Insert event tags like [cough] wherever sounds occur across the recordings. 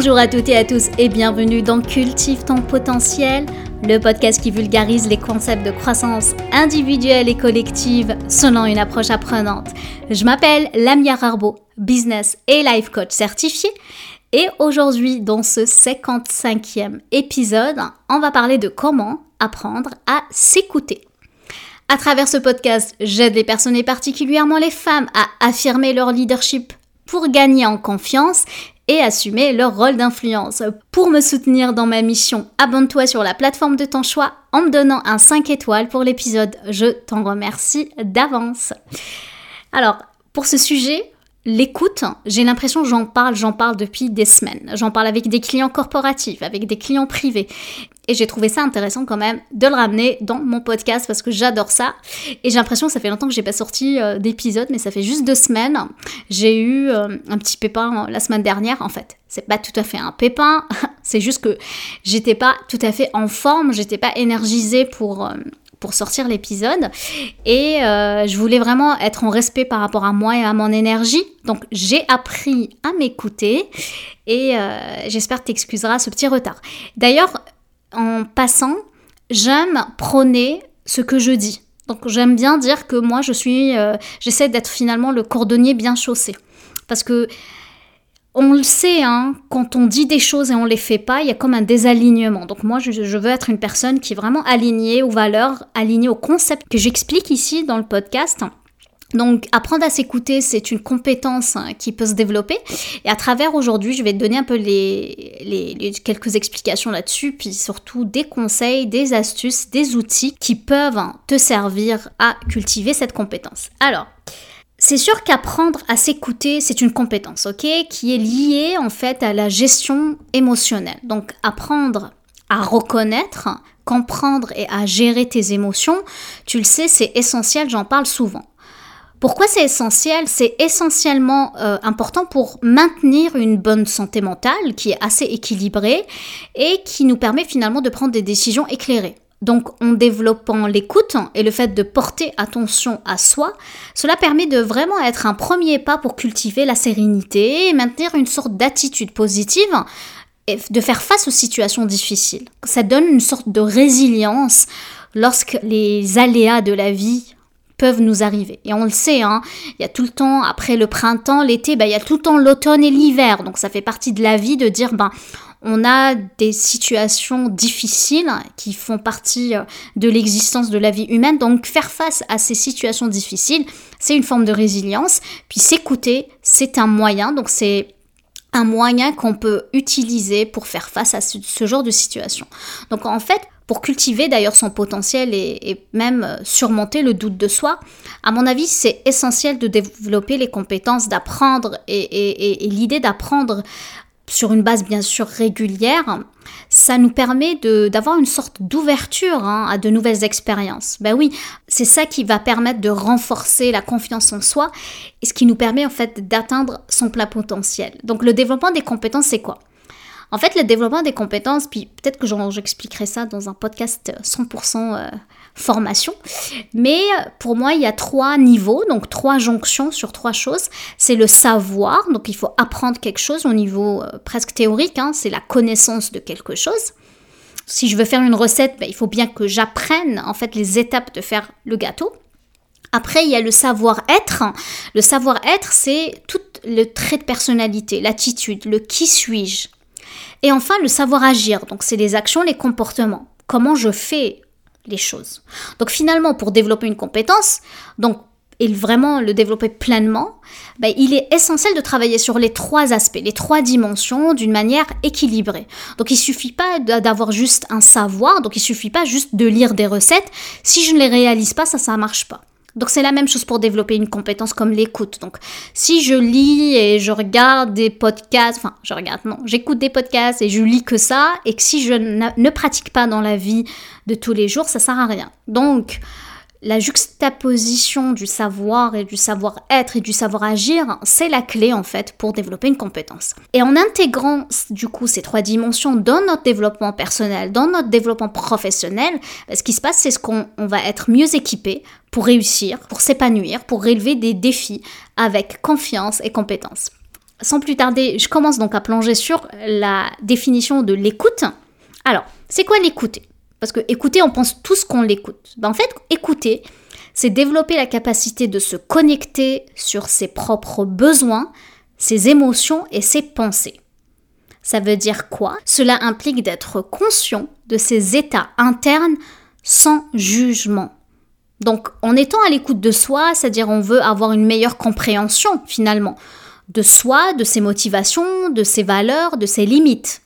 Bonjour à toutes et à tous et bienvenue dans Cultive ton potentiel, le podcast qui vulgarise les concepts de croissance individuelle et collective selon une approche apprenante. Je m'appelle Lamia Rarbo, business et life coach certifié. Et aujourd'hui, dans ce 55e épisode, on va parler de comment apprendre à s'écouter. À travers ce podcast, j'aide les personnes et particulièrement les femmes à affirmer leur leadership pour gagner en confiance et assumer leur rôle d'influence. Pour me soutenir dans ma mission, abonne-toi sur la plateforme de ton choix en me donnant un 5 étoiles pour l'épisode. Je t'en remercie d'avance. Alors, pour ce sujet, l'écoute, j'ai l'impression j'en parle, j'en parle depuis des semaines. J'en parle avec des clients corporatifs, avec des clients privés. Et j'ai trouvé ça intéressant quand même de le ramener dans mon podcast parce que j'adore ça. Et j'ai l'impression que ça fait longtemps que j'ai pas sorti euh, d'épisode, mais ça fait juste deux semaines. J'ai eu euh, un petit pépin la semaine dernière. En fait, c'est pas tout à fait un pépin, [laughs] c'est juste que j'étais pas tout à fait en forme, j'étais pas énergisée pour euh, pour sortir l'épisode et je voulais vraiment être en respect par rapport à moi et à mon énergie. Donc j'ai appris à m'écouter et j'espère que tu excuseras ce petit retard. D'ailleurs, en passant, j'aime prôner ce que je dis. Donc j'aime bien dire que moi je suis, euh, j'essaie d'être finalement le cordonnier bien chaussé, parce que on le sait, hein, quand on dit des choses et on les fait pas, il y a comme un désalignement. Donc moi, je, veux être une personne qui est vraiment alignée aux valeurs, alignée aux concepts que j'explique ici dans le podcast. Donc apprendre à s'écouter, c'est une compétence hein, qui peut se développer. Et à travers aujourd'hui, je vais te donner un peu les, quelques explications là-dessus, puis surtout des conseils, des astuces, des outils qui peuvent hein, te servir à cultiver cette compétence. Alors, c'est sûr qu'apprendre à s'écouter, c'est une compétence, ok, qui est liée en fait à la gestion émotionnelle. Donc apprendre à reconnaître, comprendre et à gérer tes émotions, tu le sais, c'est essentiel, j'en parle souvent. Pourquoi c'est essentiel? C'est essentiellement euh, important pour maintenir une bonne santé mentale qui est assez équilibrée et qui nous permet finalement de prendre des décisions éclairées. Donc en développant l'écoute et le fait de porter attention à soi, cela permet de vraiment être un premier pas pour cultiver la sérénité et maintenir une sorte d'attitude positive et de faire face aux situations difficiles. Ça donne une sorte de résilience lorsque les aléas de la vie peuvent nous arriver. Et on le sait, hein, il y a tout le temps, après le printemps, l'été, bah, il y a tout le temps l'automne et l'hiver. Donc ça fait partie de la vie de dire, ben, on a des situations difficiles qui font partie euh, de l'existence de la vie humaine. Donc faire face à ces situations difficiles, c'est une forme de résilience. Puis s'écouter, c'est un moyen. Donc c'est un moyen qu'on peut utiliser pour faire face à ce genre de situation. Donc en fait, pour cultiver d'ailleurs son potentiel et, même euh, surmonter le doute de soi. À mon avis, c'est essentiel de développer les compétences d'apprendre et, l'idée d'apprendre sur une base bien sûr régulière, ça nous permet d'avoir une sorte d'ouverture hein, à de nouvelles expériences. Ben oui, c'est ça qui va permettre de renforcer la confiance en soi et ce qui nous permet en fait d'atteindre son plein potentiel. Donc le développement des compétences, c'est quoi? En fait, le développement des compétences, puis peut-être que j'expliquerai ça dans un podcast 100% euh, formation, mais pour moi, il y a trois niveaux, donc trois jonctions sur trois choses. C'est le savoir, donc il faut apprendre quelque chose au niveau euh, presque théorique, hein, c'est la connaissance de quelque chose. Si je veux faire une recette, ben, il faut bien que j'apprenne en fait les étapes de faire le gâteau. Après, il y a le savoir-être. Le savoir-être, c'est tout le trait de personnalité, l'attitude, le qui suis-je. Et enfin, le savoir agir. Donc, c'est les actions, les comportements. Comment je fais les choses. Donc, finalement, pour développer une compétence, donc et vraiment le développer pleinement, ben, il est essentiel de travailler sur les trois aspects, les trois dimensions d'une manière équilibrée. Donc il suffit pas d'avoir juste un savoir, donc il suffit pas juste de lire des recettes. Si je ne les réalise pas, ça, ça marche pas. Donc c'est la même chose pour développer une compétence comme l'écoute. Donc si je lis et je regarde des podcasts, enfin je regarde, non, j'écoute des podcasts et je lis que ça, et que si je ne pratique pas dans la vie de tous les jours, ça sert à rien. Donc la juxtaposition du savoir et du savoir-être et du savoir-agir, c'est la clé en fait pour développer une compétence. Et en intégrant du coup ces trois dimensions dans notre développement personnel, dans notre développement professionnel, ce qui se passe, c'est ce qu'on va être mieux équipé pour réussir, pour s'épanouir, pour relever des défis avec confiance et compétence. sans plus tarder, je commence donc à plonger sur la définition de l'écoute. Alors, c'est quoi l'écouter? Parce que écouter, on pense tous qu'on l'écoute. Ben, en fait, écouter, c'est développer la capacité de se connecter sur ses propres besoins, ses émotions et ses pensées. Ça veut dire quoi? Cela implique d'être conscient de ses états internes sans jugement. Donc en étant à l'écoute de soi, c'est-à-dire on veut avoir une meilleure compréhension finalement de soi, de ses motivations, de ses valeurs, de ses limites.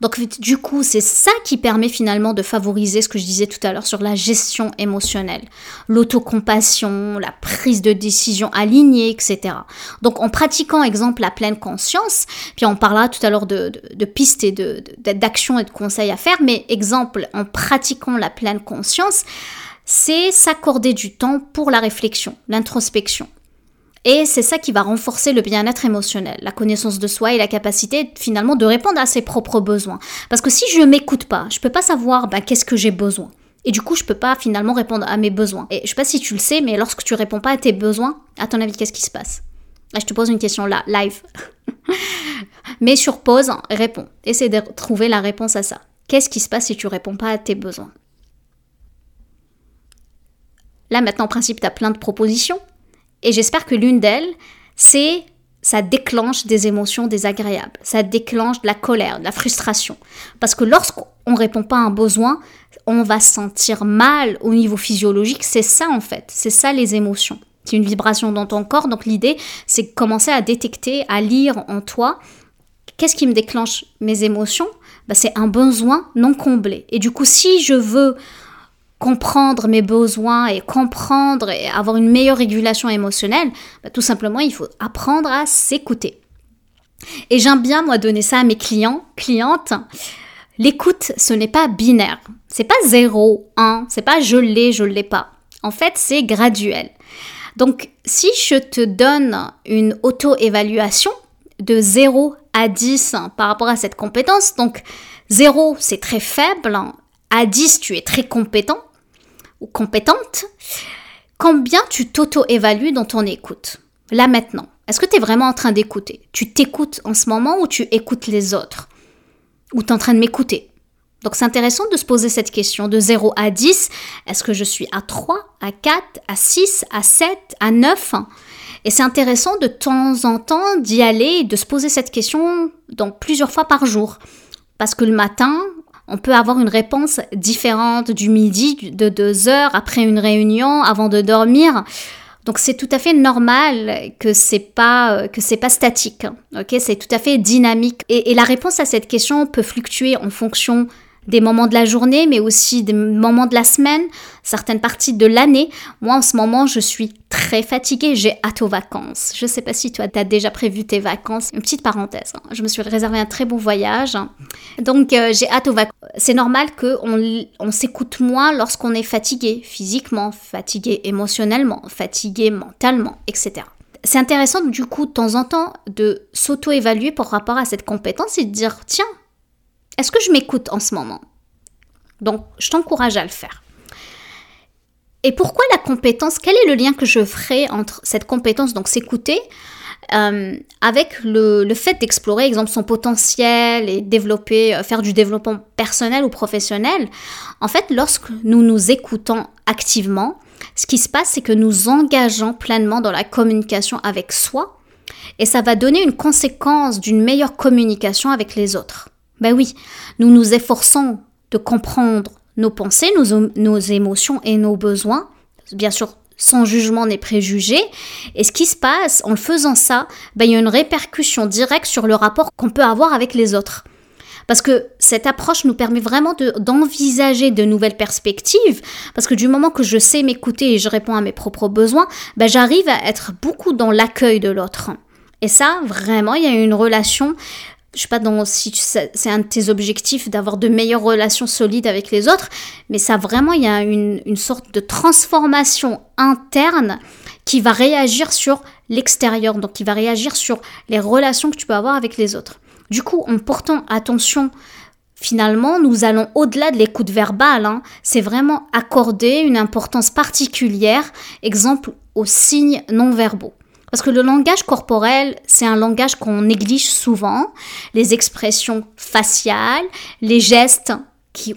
Donc du coup, c'est ça qui permet finalement de favoriser ce que je disais tout à l'heure sur la gestion émotionnelle, l'autocompassion, la prise de décision alignée, etc. Donc en pratiquant, exemple, la pleine conscience, puis on parlera tout à l'heure de, pistes et d'actions et de conseils à faire, mais exemple, en pratiquant la pleine conscience, c'est s'accorder du temps pour la réflexion, l'introspection. Et c'est ça qui va renforcer le bien-être émotionnel, la connaissance de soi et la capacité finalement de répondre à ses propres besoins. Parce que si je ne m'écoute pas, je ne peux pas savoir ben, qu'est-ce que j'ai besoin. Et du coup, je ne peux pas finalement répondre à mes besoins. Et je ne sais pas si tu le sais, mais lorsque tu réponds pas à tes besoins, à ton avis, qu'est-ce qui se passe? Là, je te pose une question là, live. [laughs] mais sur pause, réponds. Essaie de trouver la réponse à ça. Qu'est-ce qui se passe si tu réponds pas à tes besoins? Là, maintenant, en principe, tu as plein de propositions. Et j'espère que l'une d'elles, c'est ça déclenche des émotions désagréables, ça déclenche de la colère, de la frustration. Parce que lorsqu'on répond pas à un besoin, on va se sentir mal au niveau physiologique. C'est ça en fait, c'est ça les émotions. C'est une vibration dans ton corps. Donc l'idée, c'est commencer à détecter, à lire en toi qu'est-ce qui me déclenche mes émotions. Bah, c'est un besoin non comblé. Et du coup, si je veux comprendre mes besoins et comprendre et avoir une meilleure régulation émotionnelle, bah, tout simplement, il faut apprendre à s'écouter. Et j'aime bien, moi, donner ça à mes clients, clientes. L'écoute, ce n'est pas binaire. C'est pas 0, 1, c'est pas je l'ai, je l'ai pas. En fait, c'est graduel. Donc, si je te donne une auto-évaluation de 0 à 10 par rapport à cette compétence, donc 0, c'est très faible, à 10, tu es très compétent, ou compétente, combien tu t'auto-évalues dans ton écoute? Là maintenant, est-ce que tu es vraiment en train d'écouter? Tu t'écoutes en ce moment ou tu écoutes les autres? Ou tu es en train de m'écouter? Donc c'est intéressant de se poser cette question de 0 à 10. Est-ce que je suis à 3, à 4, à 6, à 7, à 9 et c'est intéressant de temps en temps d'y aller et de se poser cette question dans plusieurs fois par jour. Parce que le matin, on peut avoir une réponse différente du midi, de deux heures après une réunion, avant de dormir. Donc c'est tout à fait normal que c'est pas que c'est pas statique. Ok, c'est tout à fait dynamique. Et, et, la réponse à cette question peut fluctuer en fonction des moments de la journée, mais aussi des moments de la semaine, certaines parties de l'année. Moi, en ce moment, je suis très fatiguée, j'ai hâte aux vacances. Je sais pas si toi, tu as déjà prévu tes vacances. Une petite parenthèse, hein. je me suis réservé un très bon voyage. Donc, euh, j'ai hâte aux vacances. C'est normal qu'on on, s'écoute moins lorsqu'on est fatigué physiquement, fatigué émotionnellement, fatigué mentalement, etc. C'est intéressant du coup de temps en temps de s'auto-évaluer par rapport à cette compétence et de dire tiens, est-ce que je m'écoute en ce moment? Donc, je t'encourage à le faire. Et pourquoi la compétence? Quel est le lien que je ferai entre cette compétence, donc s'écouter, euh, avec le, fait d'explorer, exemple, son potentiel et développer, euh, faire du développement personnel ou professionnel? En fait, lorsque nous nous écoutons activement, ce qui se passe, c'est que nous engageons pleinement dans la communication avec soi et ça va donner une conséquence d'une meilleure communication avec les autres. Ben oui, nous nous efforçons de comprendre nos pensées, nos, émotions et nos besoins, bien sûr sans jugement ni préjugés. Et ce qui se passe en faisant ça, ben, il y a une répercussion directe sur le rapport qu'on peut avoir avec les autres. Parce que cette approche nous permet vraiment d'envisager de, nouvelles perspectives. Parce que du moment que je sais m'écouter et je réponds à mes propres besoins, ben j'arrive à être beaucoup dans l'accueil de l'autre. Et ça, vraiment, il y a une relation je sais pas dans, si c'est un de tes objectifs d'avoir de meilleures relations solides avec les autres, mais ça vraiment, il y a une, une sorte de transformation interne qui va réagir sur l'extérieur, donc qui va réagir sur les relations que tu peux avoir avec les autres. Du coup, en portant attention, finalement, nous allons au-delà de l'écoute verbale. Hein. c'est vraiment accorder une importance particulière, exemple aux signes non verbaux. Parce que le langage corporel, c'est un langage qu'on néglige souvent. Les expressions faciales, les gestes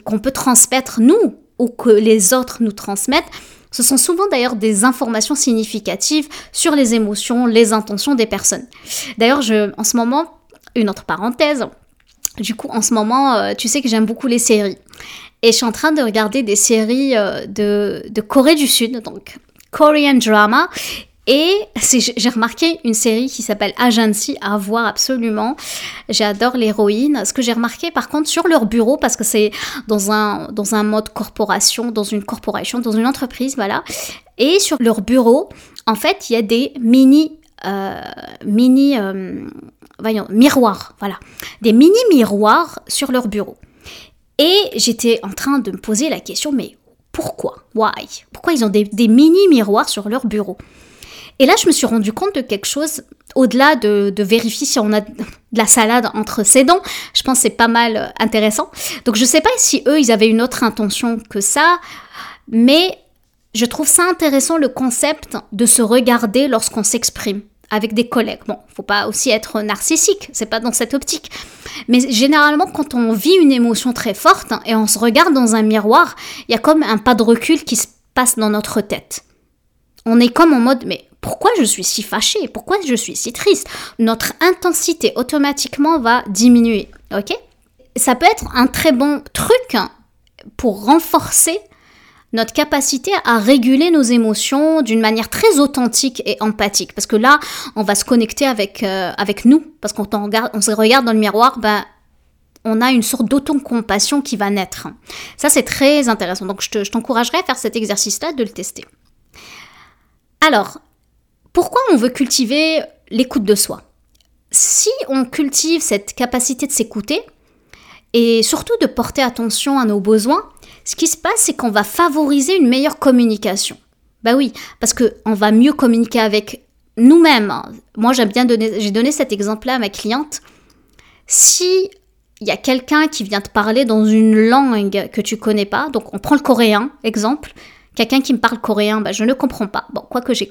qu'on peut transmettre nous ou que les autres nous transmettent, ce sont souvent d'ailleurs des informations significatives sur les émotions, les intentions des personnes. D'ailleurs, en ce moment, une autre parenthèse, du coup, en ce moment, euh, tu sais que j'aime beaucoup les séries. Et je suis en train de regarder des séries euh, de Corée du Sud, donc Korean drama. Et j'ai remarqué une série qui s'appelle Agency à voir absolument. J'adore l'héroïne. Ce que j'ai remarqué par contre sur leur bureau, parce que c'est dans un, dans un mode corporation, dans une corporation, dans une entreprise, voilà. Et sur leur bureau, en fait, il y a des mini, euh, mini, euh, voyons, miroirs, voilà. Des mini miroirs sur leur bureau. Et j'étais en train de me poser la question, mais pourquoi? Why? Pourquoi ils ont des, des mini miroirs sur leur bureau? Et là, je me suis rendu compte de quelque chose, au-delà de, vérifier si on a de la salade entre ses dents. Je pense que c'est pas mal euh, intéressant. Donc, je sais pas si eux, ils avaient une autre intention que ça, mais je trouve ça intéressant le concept de se regarder lorsqu'on s'exprime avec des collègues. Bon, faut pas aussi être narcissique, c'est pas dans cette optique. Mais généralement, quand on vit une émotion très forte et on se regarde dans un miroir, il y a comme un pas de recul qui se passe dans notre tête. On est comme en mode, mais pourquoi je suis si fâchée? Pourquoi je suis si triste? Notre intensité automatiquement va diminuer. Ok? Ça peut être un très bon truc pour renforcer notre capacité à réguler nos émotions d'une manière très authentique et empathique. Parce que là, on va se connecter avec, euh, avec nous. Parce qu'on se regarde dans le miroir, ben, on a une sorte d'autocompassion qui va naître. Ça, c'est très intéressant. Donc, je t'encouragerais à faire cet exercice-là, de le tester. Alors, pourquoi on veut cultiver l'écoute de soi? Si on cultive cette capacité de s'écouter, et surtout de porter attention à nos besoins, ce qui se passe, c'est qu'on va favoriser une meilleure communication. Bah oui, parce qu'on va mieux communiquer avec nous-mêmes. Moi, j'aime bien donner, j'ai donné cet exemple-là à ma cliente. Si il y a quelqu'un qui vient te parler dans une langue que tu connais pas, donc on prend le coréen, exemple, Quelqu'un qui me parle coréen, bah, je ne comprends pas. Bon, quoique je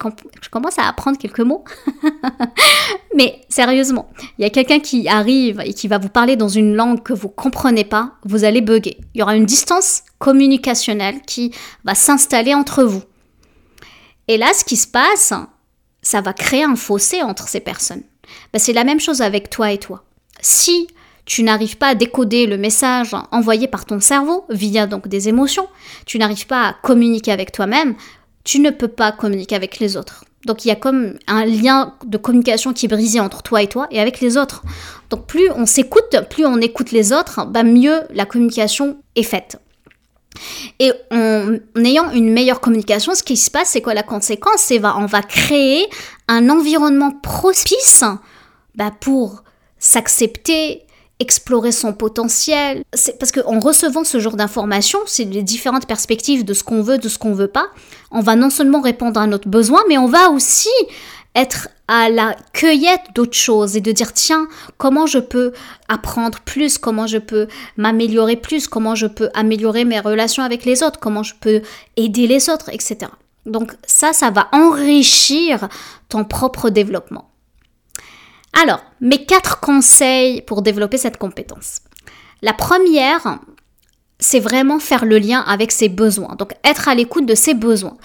commence à apprendre quelques mots. [laughs] Mais sérieusement, il y a quelqu'un qui arrive et qui va vous parler dans une langue que vous comprenez pas, vous allez bugger. Il y aura une distance communicationnelle qui va s'installer entre vous. Et là, ce qui se passe, ça va créer un fossé entre ces personnes. Bah, c'est la même chose avec toi et toi. Si tu n'arrives pas à décoder le message envoyé par ton cerveau via donc des émotions, tu n'arrives pas à communiquer avec toi-même, tu ne peux pas communiquer avec les autres. Donc il y a comme un lien de communication qui est brisé entre toi et toi et avec les autres. Donc plus on s'écoute, plus on écoute les autres, bah mieux la communication est faite. Et en, ayant une meilleure communication, ce qui se passe, c'est quoi la conséquence? C'est on va créer un environnement propice bah, pour s'accepter, explorer son potentiel. C'est parce qu'en recevant ce genre d'informations, c'est les différentes perspectives de ce qu'on veut, de ce qu'on veut pas, on va non seulement répondre à notre besoin, mais on va aussi être à la cueillette d'autres choses et de dire tiens comment je peux apprendre plus comment je peux m'améliorer plus comment je peux améliorer mes relations avec les autres comment je peux aider les autres etc donc ça ça va enrichir ton propre développement alors, mes quatre conseils pour développer cette compétence. La première, c'est vraiment faire le lien avec ses besoins. Donc, être à l'écoute de ses besoins.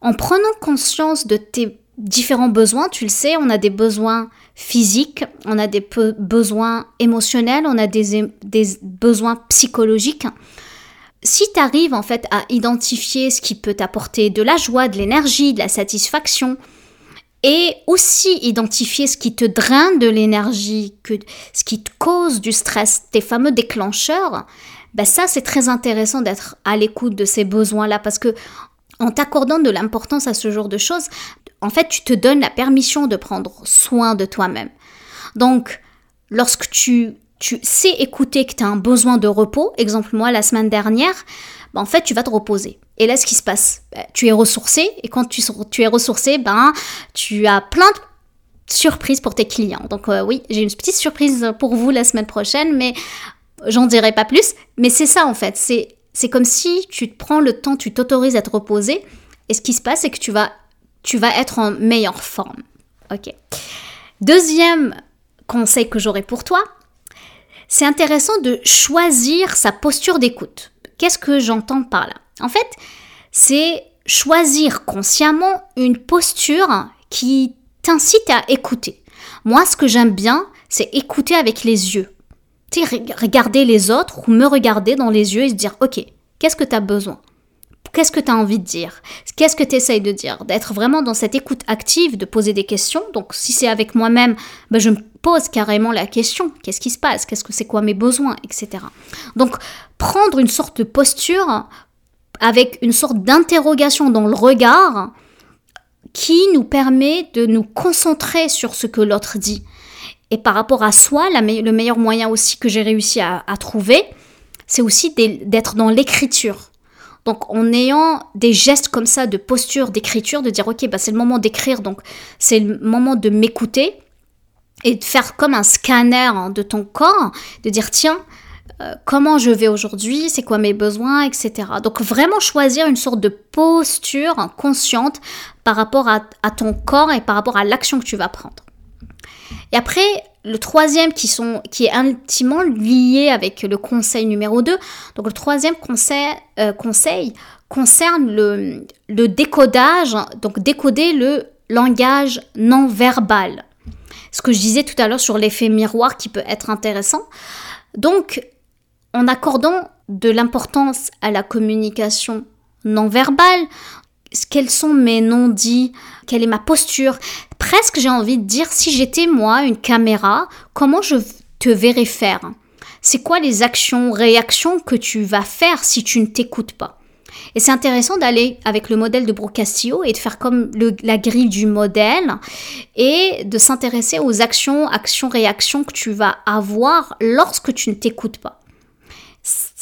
En prenant conscience de tes différents besoins, tu le sais, on a des besoins physiques, on a des besoins émotionnels, on a des, besoins psychologiques. Si tu arrives en fait à identifier ce qui peut t'apporter de la joie, de l'énergie, de la satisfaction, et aussi identifier ce qui te draine de l'énergie, ce qui te cause du stress, tes fameux déclencheurs, ben ça c'est très intéressant d'être à l'écoute de ces besoins-là parce que en t'accordant de l'importance à ce genre de choses, en fait tu te donnes la permission de prendre soin de toi-même. Donc lorsque tu, tu sais écouter que tu as un besoin de repos, exemple moi la semaine dernière, ben, en fait tu vas te reposer. Et là, ce qui se passe, bah, tu es ressourcé, et quand tu, es ressourcé, ben, tu as plein de surprises pour tes clients. Donc euh, oui, j'ai une petite surprise pour vous la semaine prochaine, mais j'en dirai pas plus. Mais c'est ça en fait, c'est, c'est comme si tu te prends le temps, tu t'autorises à te reposer, et ce qui se passe, c'est que tu vas, tu vas être en meilleure forme. Ok. Deuxième conseil que j'aurais pour toi, c'est intéressant de choisir sa posture d'écoute. Qu'est-ce que j'entends par là? En fait, c'est choisir consciemment une posture qui t'incite à écouter. Moi, ce que j'aime bien, c'est écouter avec les yeux. Regarder les autres ou me regarder dans les yeux et se dire, ok, qu'est-ce que tu as besoin? Qu'est-ce que tu as envie de dire? Qu'est-ce que tu essayes de dire? D'être vraiment dans cette écoute active, de poser des questions. Donc si c'est avec moi-même, ben, je me pose carrément la question. Qu'est-ce qui se passe? Qu'est-ce que c'est quoi mes besoins? Etc. Donc prendre une sorte de posture avec une sorte d'interrogation dans le regard qui nous permet de nous concentrer sur ce que l'autre dit. Et par rapport à soi, le meilleur moyen aussi que j'ai réussi à trouver, c'est aussi d'être dans l'écriture. Donc en ayant des gestes comme ça de posture, d'écriture, de dire ok, bah, c'est le moment d'écrire, donc c'est le moment de m'écouter et de faire comme un scanner hein, de ton corps, de dire tiens, euh, comment je vais aujourd'hui, c'est quoi mes besoins, etc. Donc vraiment choisir une sorte de posture consciente par rapport à, ton corps et par rapport à l'action que tu vas prendre. Et après, le troisième qui, sont, qui est intimement lié avec le conseil numéro 2. Donc le troisième conseil, euh, conseil concerne le, le décodage, donc décoder le langage non verbal. Ce que je disais tout à l'heure sur l'effet miroir qui peut être intéressant. Donc, en accordant de l'importance à la communication non verbale, quels sont mes non-dits, quelle est ma posture. Presque j'ai envie de dire, si j'étais moi une caméra, comment je te verrais faire? C'est quoi les actions, réactions que tu vas faire si tu ne t'écoutes pas? Et c'est intéressant d'aller avec le modèle de Brocastillo et de faire comme la grille du modèle et de s'intéresser aux actions, actions, réactions que tu vas avoir lorsque tu ne t'écoutes pas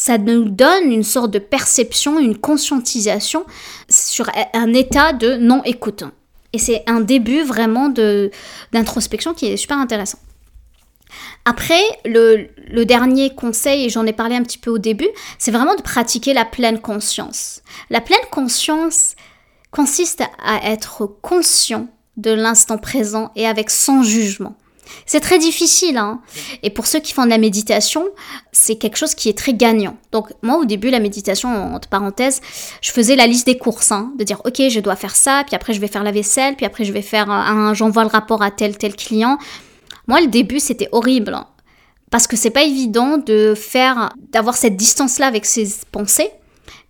ça nous donne une sorte de perception, une conscientisation sur un état de non-écoute. Et c'est un début vraiment d'introspection qui est super intéressant. Après, le, dernier conseil, et j'en ai parlé un petit peu au début, c'est vraiment de pratiquer la pleine conscience. La pleine conscience consiste à être conscient de l'instant présent et avec son jugement. C'est très difficile. Hein. Et pour ceux qui font de la méditation, c'est quelque chose qui est très gagnant. Donc moi, au début, la méditation, entre parenthèses, je faisais la liste des courses. Hein, de dire, ok, je dois faire ça, puis après je vais faire la vaisselle, puis après je vais faire un, j'envoie le rapport à tel, tel client. Moi, le début, c'était horrible. Hein. parce que c'est pas évident de faire, d'avoir cette distance-là avec ses pensées.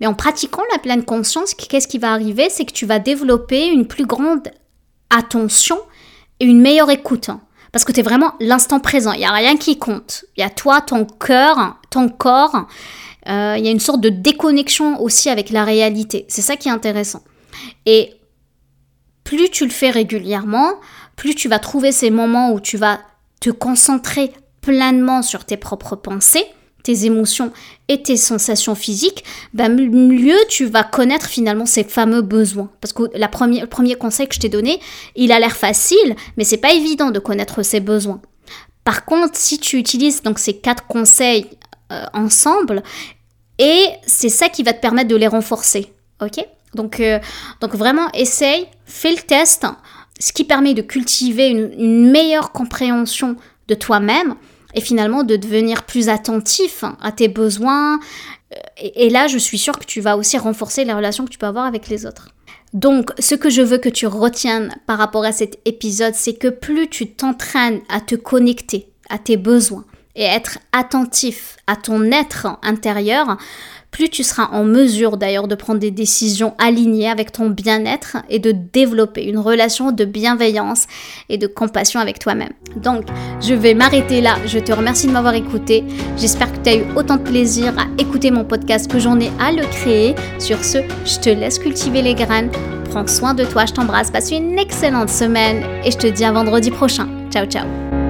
Mais en pratiquant la pleine conscience, qu'est-ce qui va arriver? C'est que tu vas développer une plus grande attention et une meilleure écoute. Parce que tu es vraiment l'instant présent. Il n'y a rien qui compte. Il y a toi, ton cœur, ton corps. Euh, il y a une sorte de déconnexion aussi avec la réalité. C'est ça qui est intéressant. Et plus tu le fais régulièrement, plus tu vas trouver ces moments où tu vas te concentrer pleinement sur tes propres pensées tes émotions et tes sensations physiques, bah, mieux tu vas connaître finalement ces fameux besoins. Parce que le premier conseil que je t'ai donné, il a l'air facile, mais c'est pas évident de connaître ses besoins. Par contre, si tu utilises donc ces quatre conseils euh, ensemble, et c'est ça qui va te permettre de les renforcer, ok? Donc, euh, donc vraiment, essaye, fais le test, ce qui permet de cultiver une meilleure compréhension de toi-même et finalement de devenir plus attentif à tes besoins. Et, là, je suis sûre que tu vas aussi renforcer les relations que tu peux avoir avec les autres. Donc, ce que je veux que tu retiennes par rapport à cet épisode, c'est que plus tu t'entraînes à te connecter à tes besoins et être attentif à ton être intérieur, plus tu seras en mesure d'ailleurs de prendre des décisions alignées avec ton bien-être et de développer une relation de bienveillance et de compassion avec toi-même. Donc, je vais m'arrêter là. Je te remercie de m'avoir écouté. J'espère que tu as eu autant de plaisir à écouter mon podcast que j'en ai à le créer. Sur ce, je te laisse cultiver les graines. Prends soin de toi, je t'embrasse, passe une excellente semaine et je te dis à vendredi prochain. Ciao ciao